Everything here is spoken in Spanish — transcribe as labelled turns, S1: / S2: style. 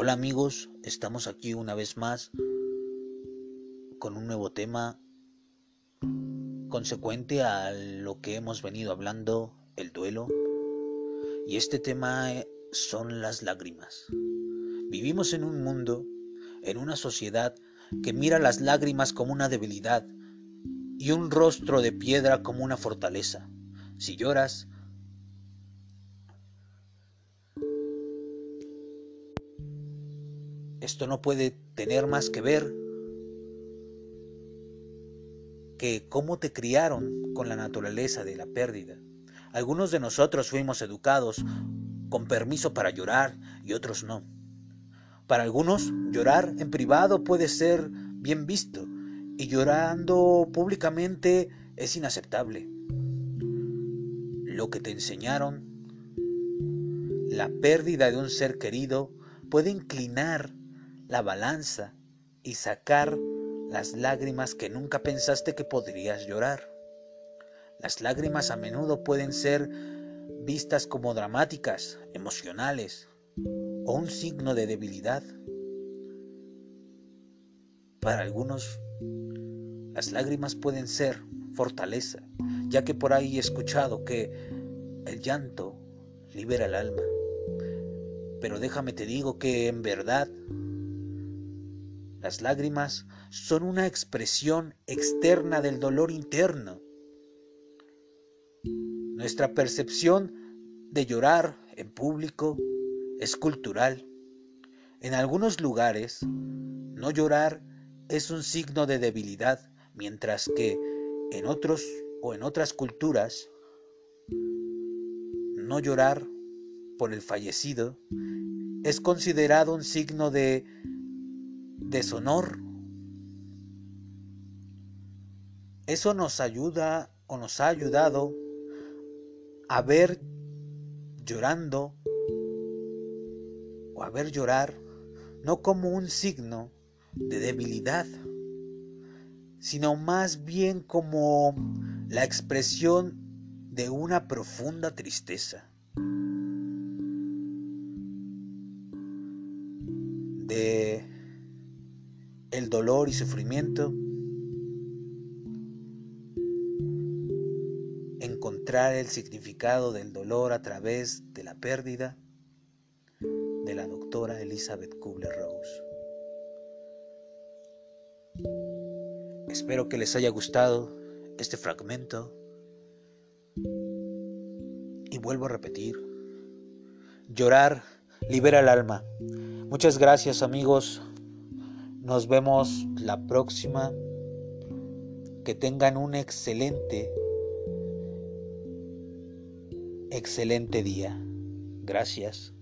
S1: Hola amigos, estamos aquí una vez más con un nuevo tema consecuente a lo que hemos venido hablando, el duelo. Y este tema eh, son las lágrimas. Vivimos en un mundo, en una sociedad que mira las lágrimas como una debilidad y un rostro de piedra como una fortaleza. Si lloras, esto no puede tener más que ver que cómo te criaron con la naturaleza de la pérdida. Algunos de nosotros fuimos educados con permiso para llorar y otros no. Para algunos, llorar en privado puede ser bien visto y llorando públicamente es inaceptable. Lo que te enseñaron, la pérdida de un ser querido, puede inclinar la balanza y sacar las lágrimas que nunca pensaste que podrías llorar. Las lágrimas a menudo pueden ser vistas como dramáticas, emocionales o un signo de debilidad. Para algunos, las lágrimas pueden ser fortaleza, ya que por ahí he escuchado que el llanto libera el alma. Pero déjame te digo que en verdad las lágrimas son una expresión externa del dolor interno. Nuestra percepción de llorar en público es cultural. En algunos lugares, no llorar es un signo de debilidad, mientras que en otros o en otras culturas, no llorar por el fallecido es considerado un signo de deshonor. Eso nos ayuda o nos ha ayudado a ver llorando o a ver llorar no como un signo de debilidad, sino más bien como la expresión de una profunda tristeza, de el dolor y sufrimiento, encontrar el significado del dolor a través de la pérdida de la doctora Elizabeth Kubler-Rose. Espero que les haya gustado este fragmento y vuelvo a repetir, llorar libera el alma. Muchas gracias amigos nos vemos la próxima. Que tengan un excelente, excelente día. Gracias.